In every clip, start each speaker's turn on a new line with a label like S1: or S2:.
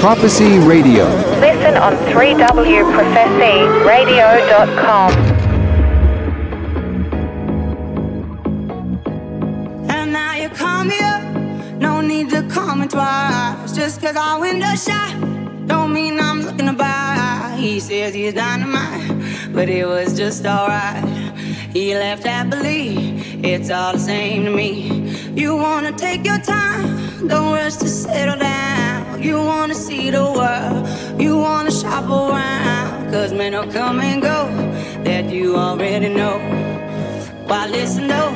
S1: Prophecy Radio.
S2: Listen on 3wprophecyradio.com.
S3: And now you call me up. No need to call me twice. Just cause our window shut. Don't mean I'm looking to buy. He says he's dynamite, but it was just alright. He left happily. It's all the same to me. You wanna take your time. Don't rush to settle down. You wanna see the world. You wanna shop around. Cause men will come and go that you already know. Why listen though?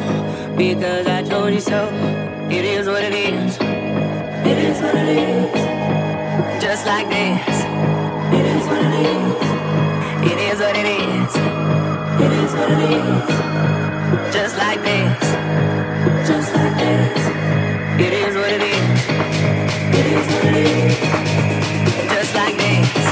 S3: Because I told you so. It is what it is. It is what it is. Just like this. It is what it is. It is what it is. It is what it is. Just like this. Just like this. It is what it is. Just like this.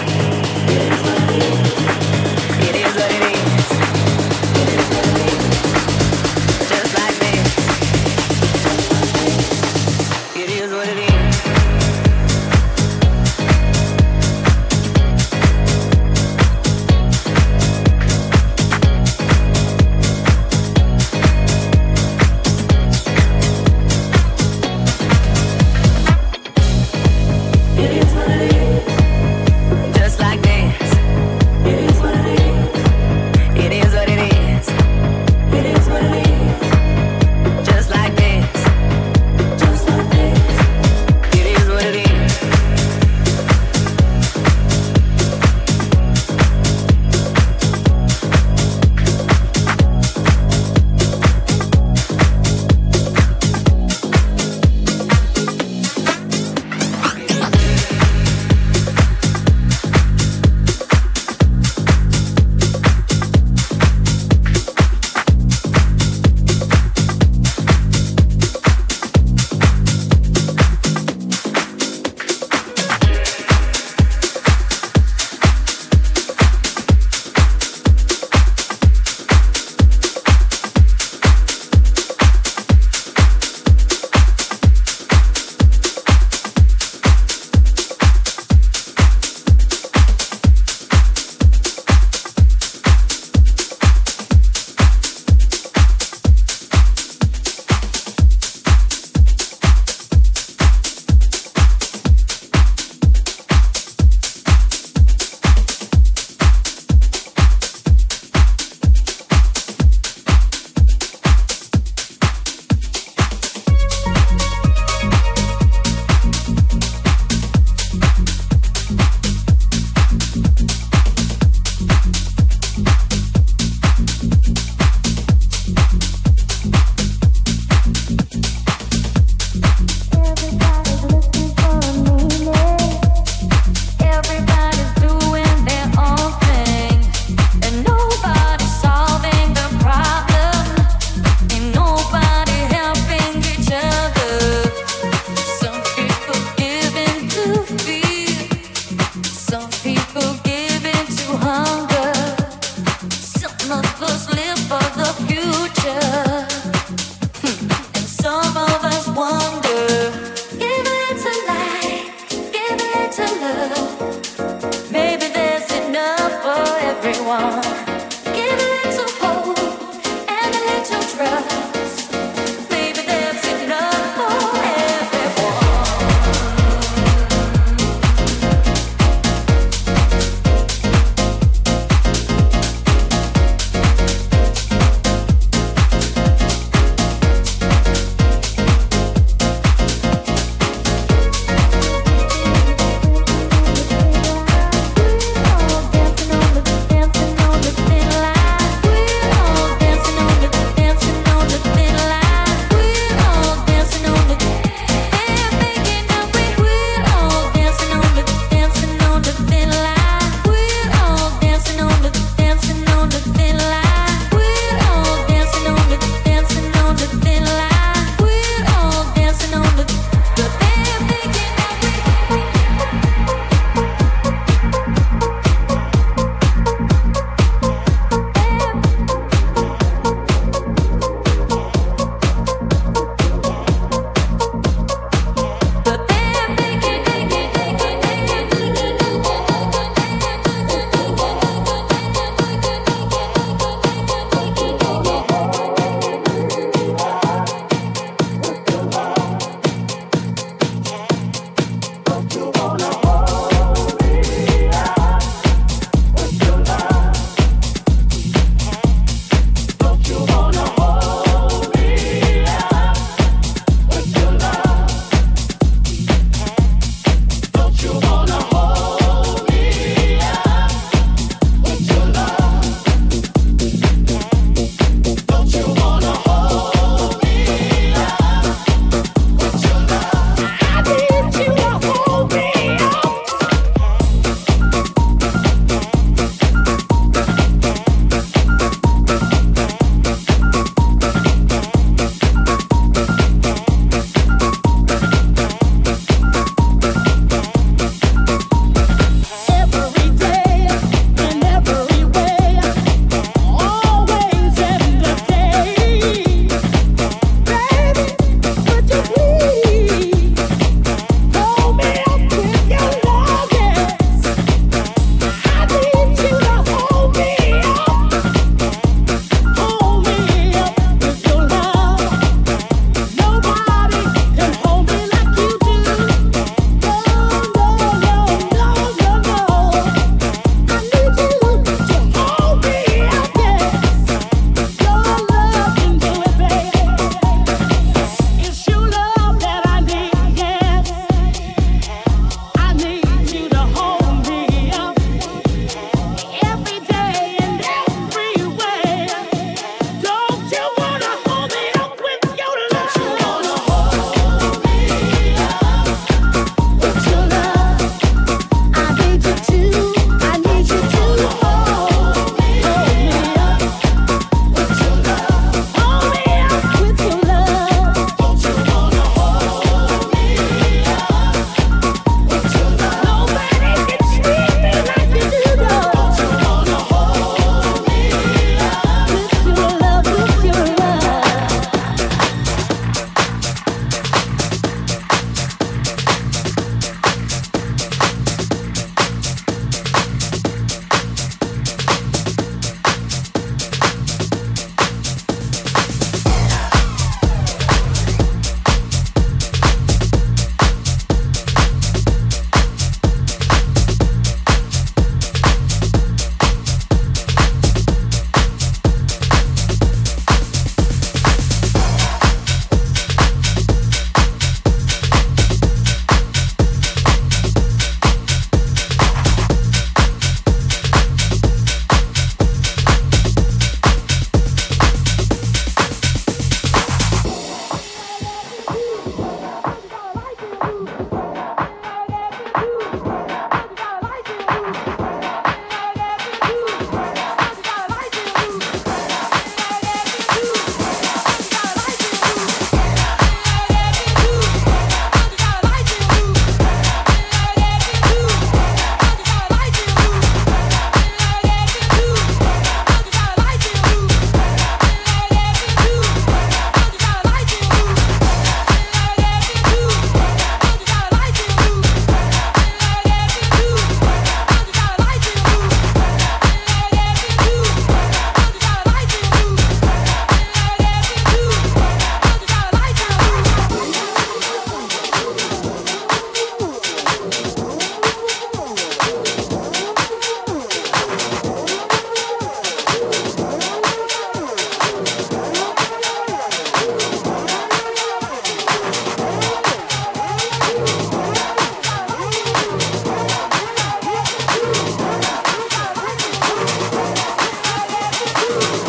S3: Oh.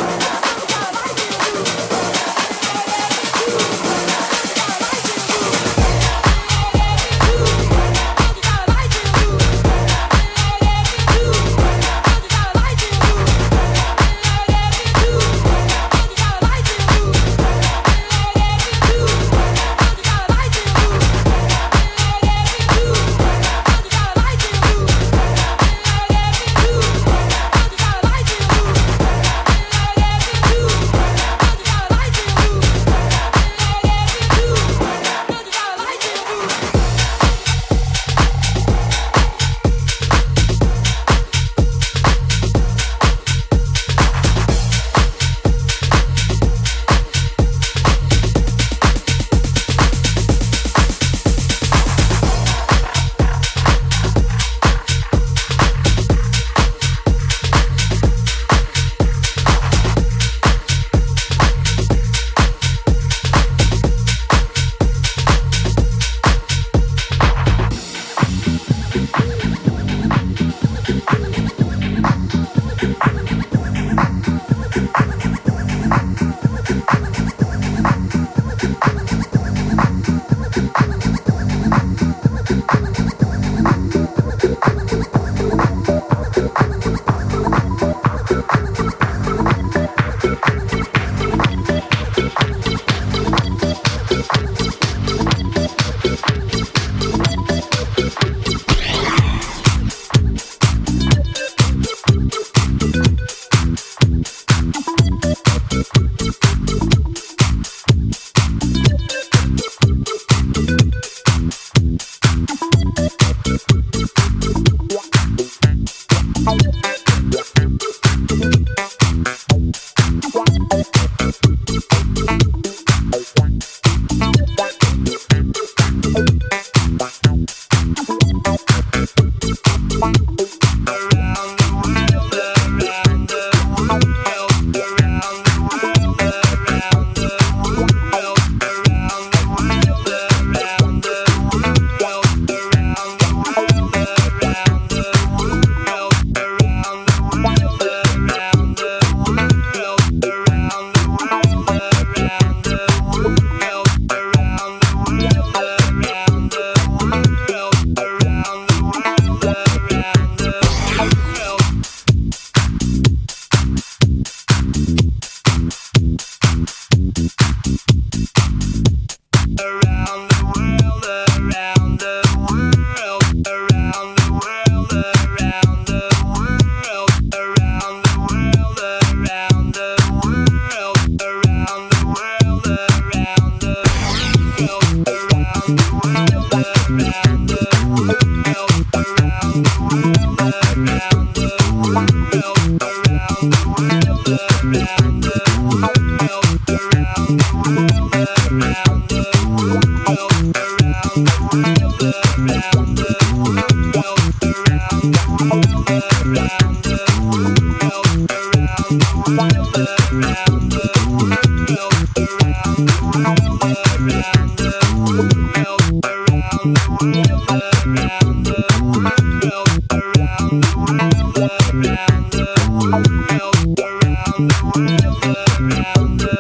S1: Around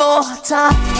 S3: more time.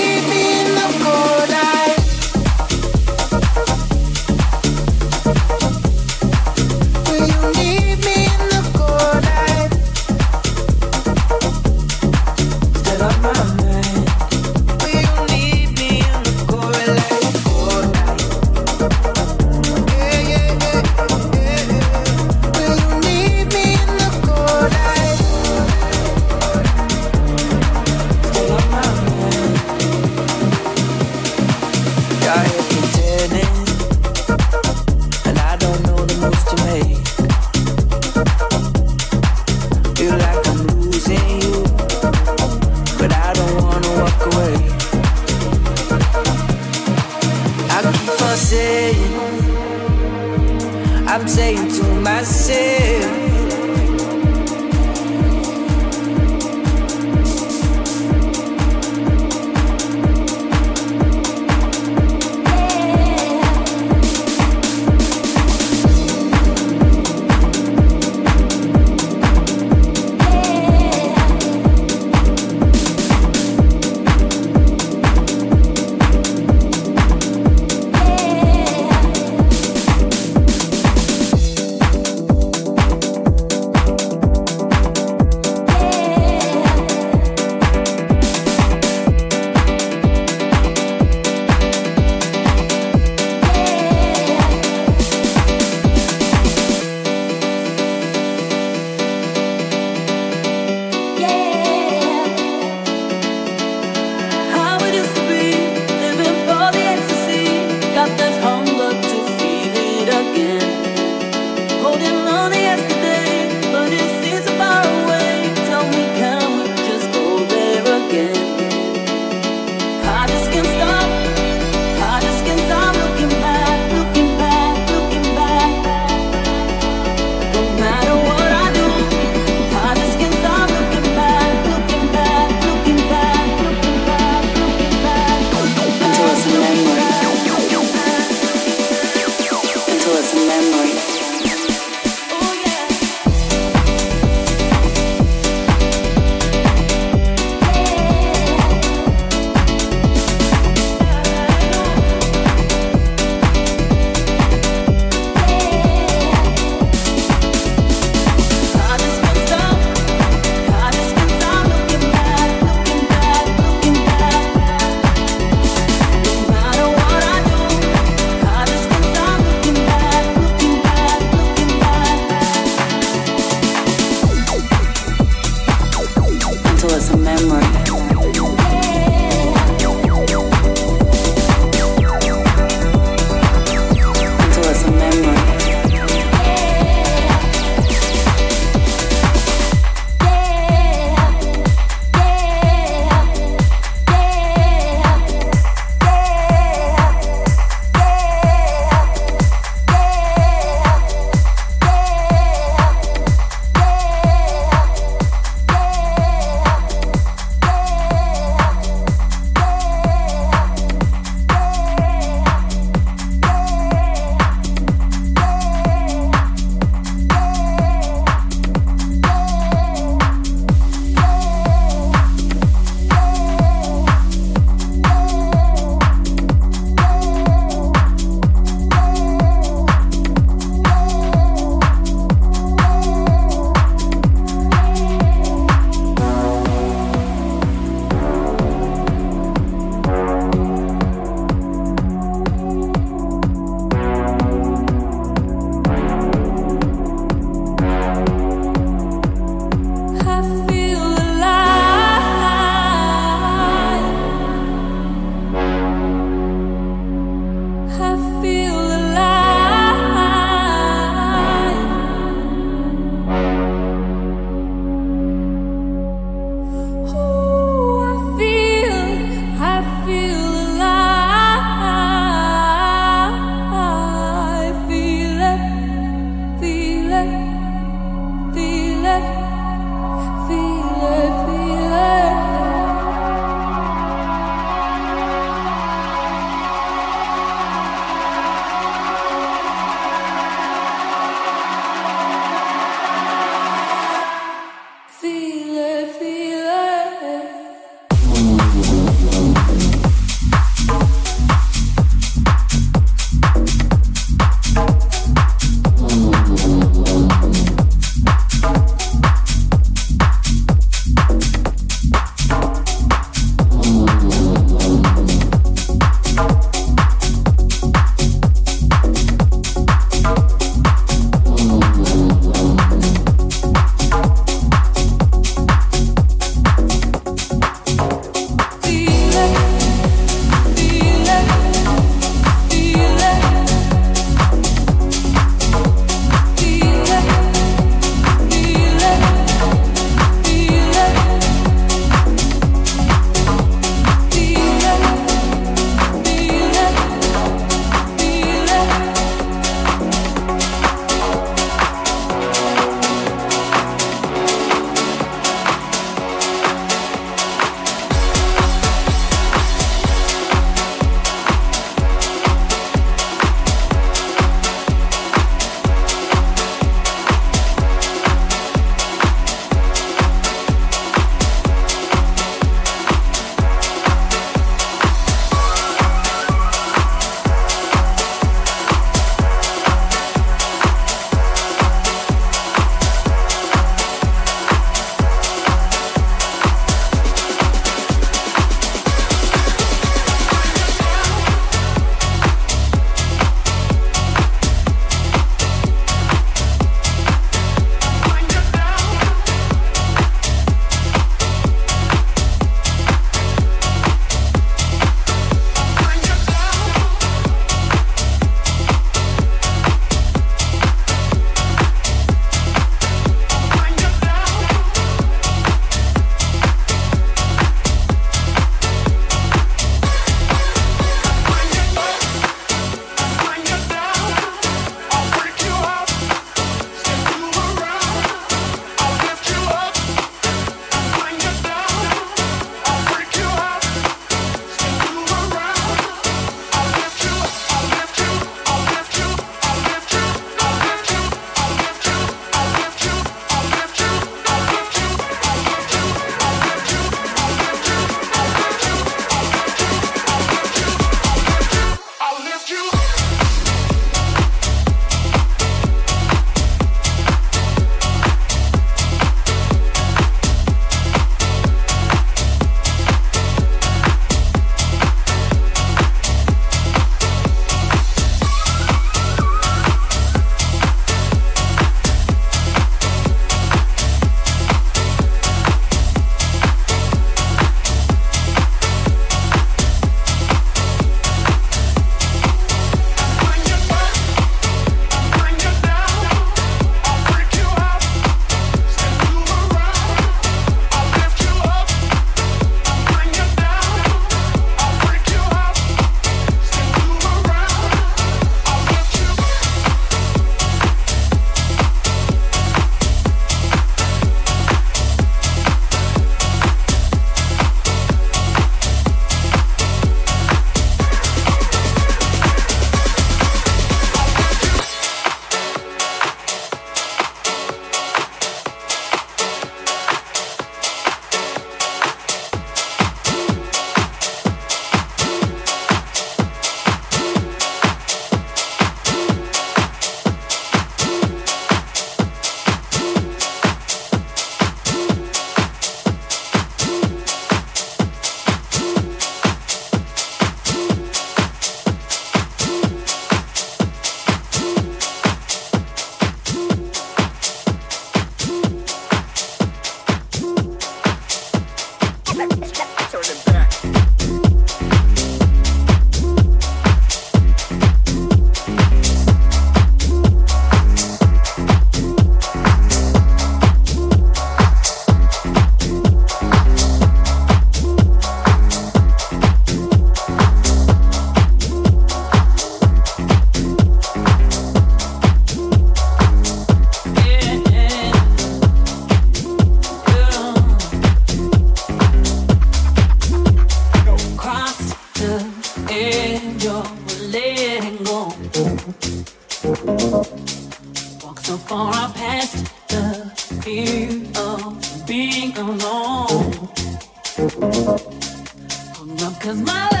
S1: From my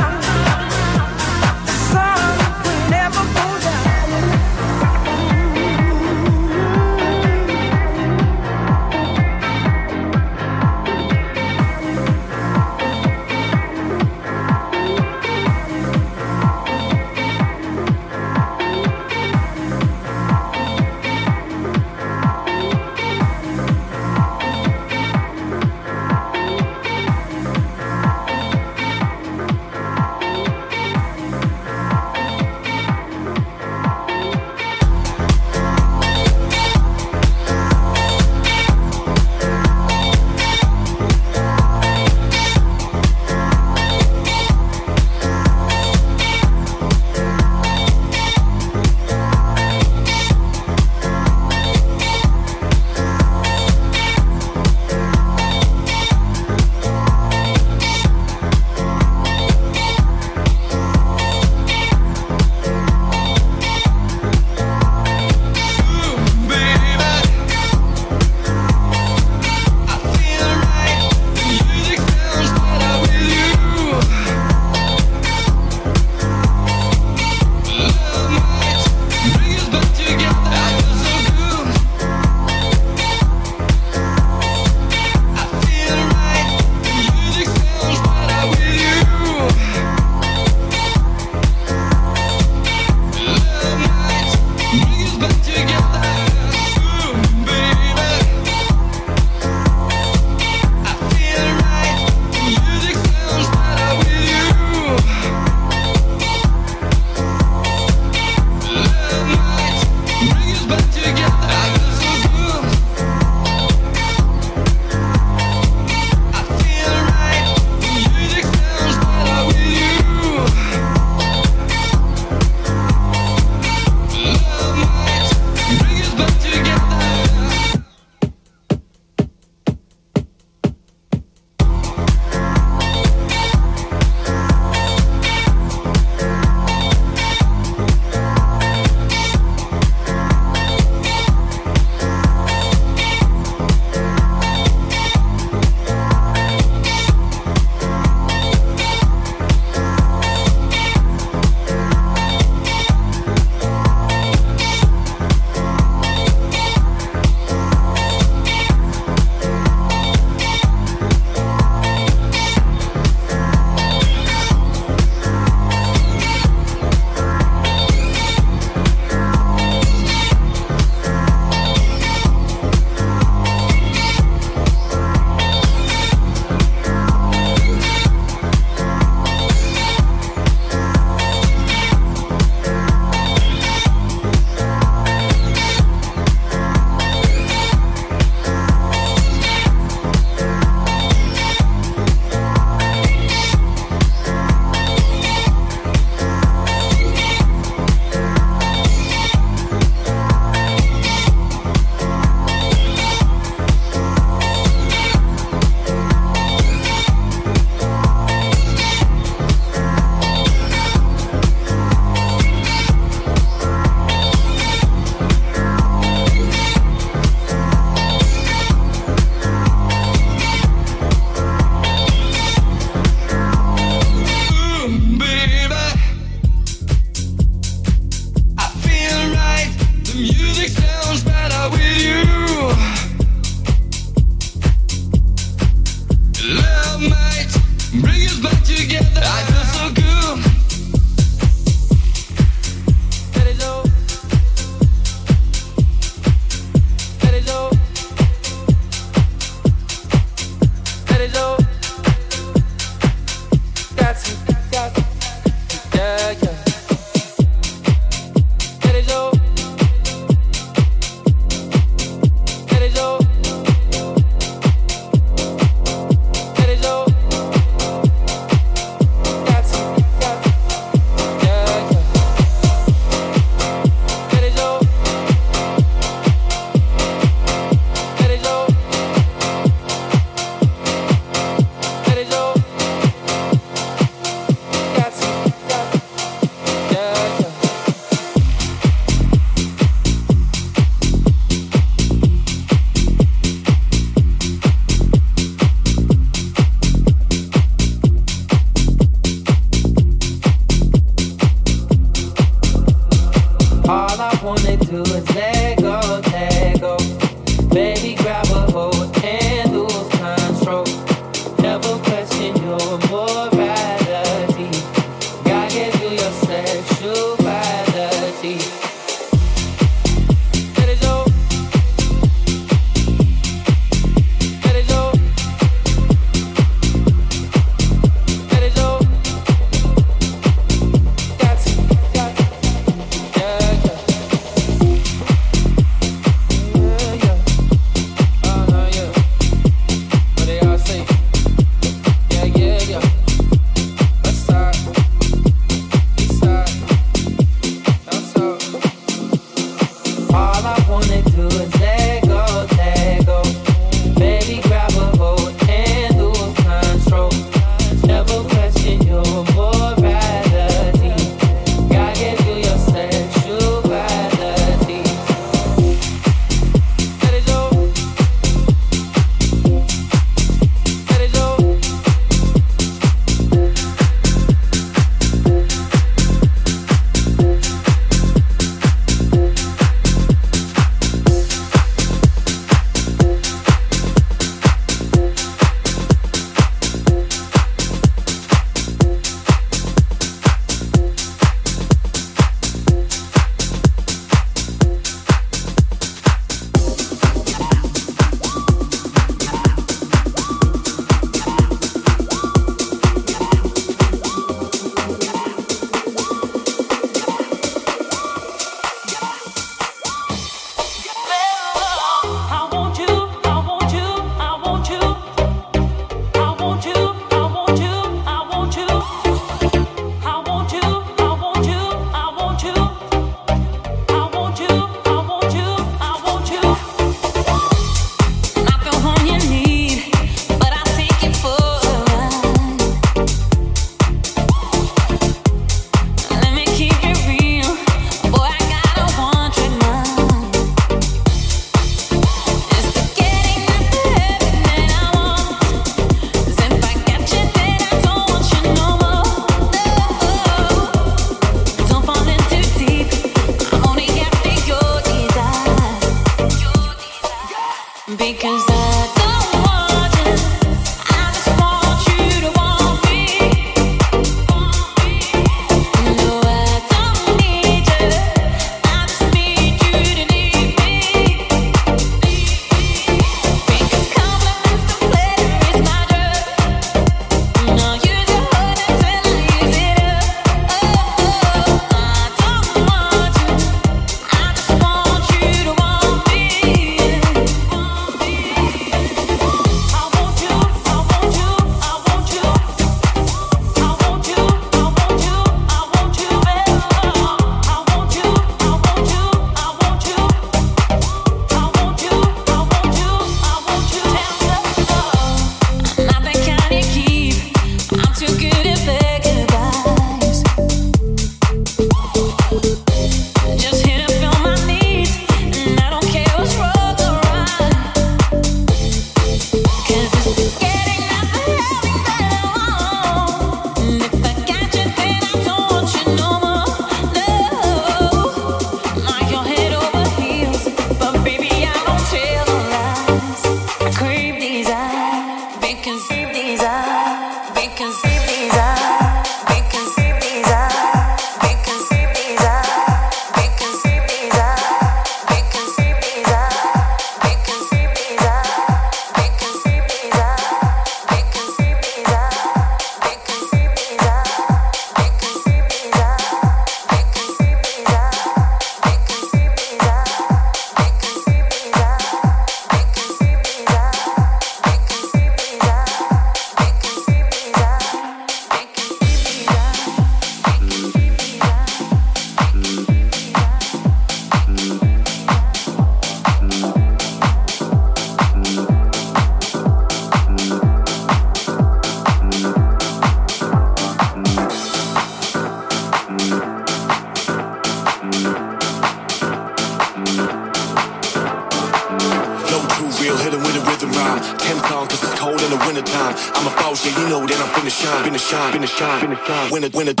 S1: win it, win it.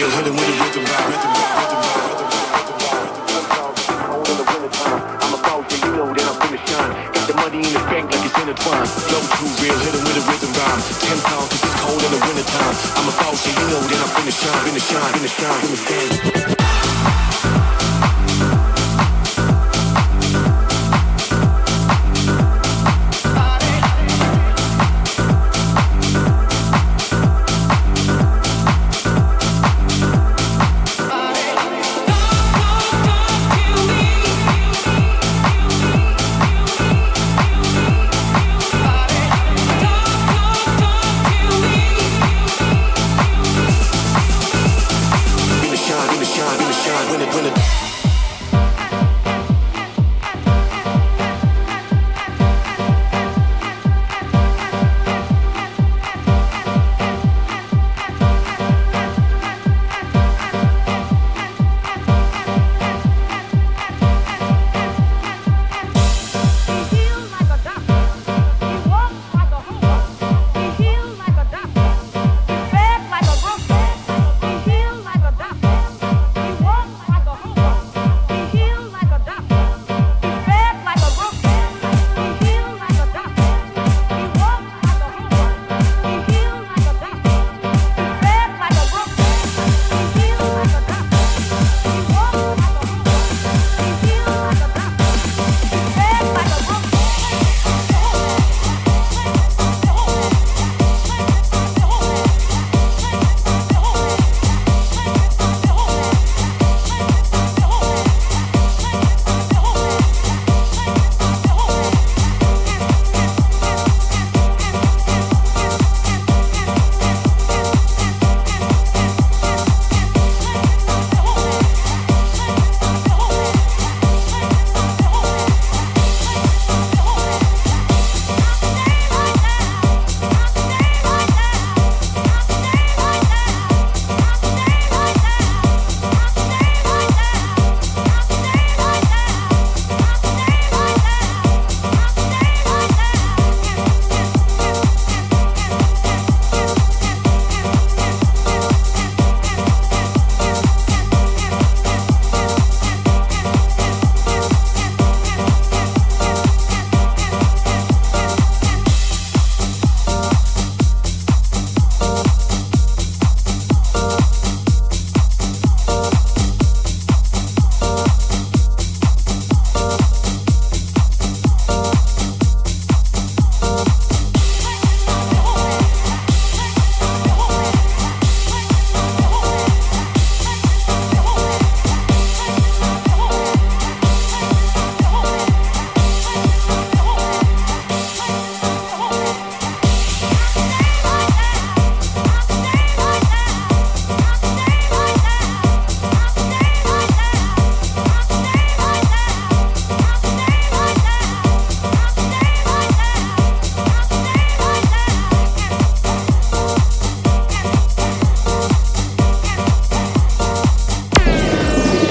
S1: real, hit him with a rhythm by rhythm by rhythm by rhythm Got the money in the bank like it's intertwined. Flow too real, hit him with a rhythm rhyme. Ten pounds, cause it's cold in the wintertime. I'm a vulture, you know that I'm finna shine, finna shine, finna shine, finna shine.